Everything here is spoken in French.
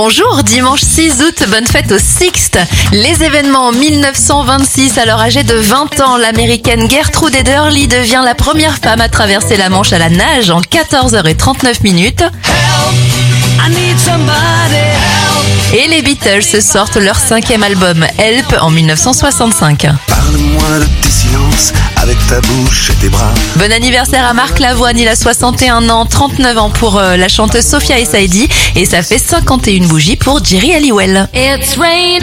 Bonjour, dimanche 6 août, bonne fête au Sixte. Les événements en 1926, alors âgée de 20 ans, l'américaine Gertrude Ederly devient la première femme à traverser la Manche à la nage en 14h39 minutes. Et les Beatles sortent leur cinquième album, Help, en 1965. Parle-moi de avec ta bouche et tes bras. Bon anniversaire à Marc Lavoine, il a 61 ans, 39 ans pour euh, la chanteuse Sophia Essaidi et ça fait 51 bougies pour Jerry Halliwell. It's raining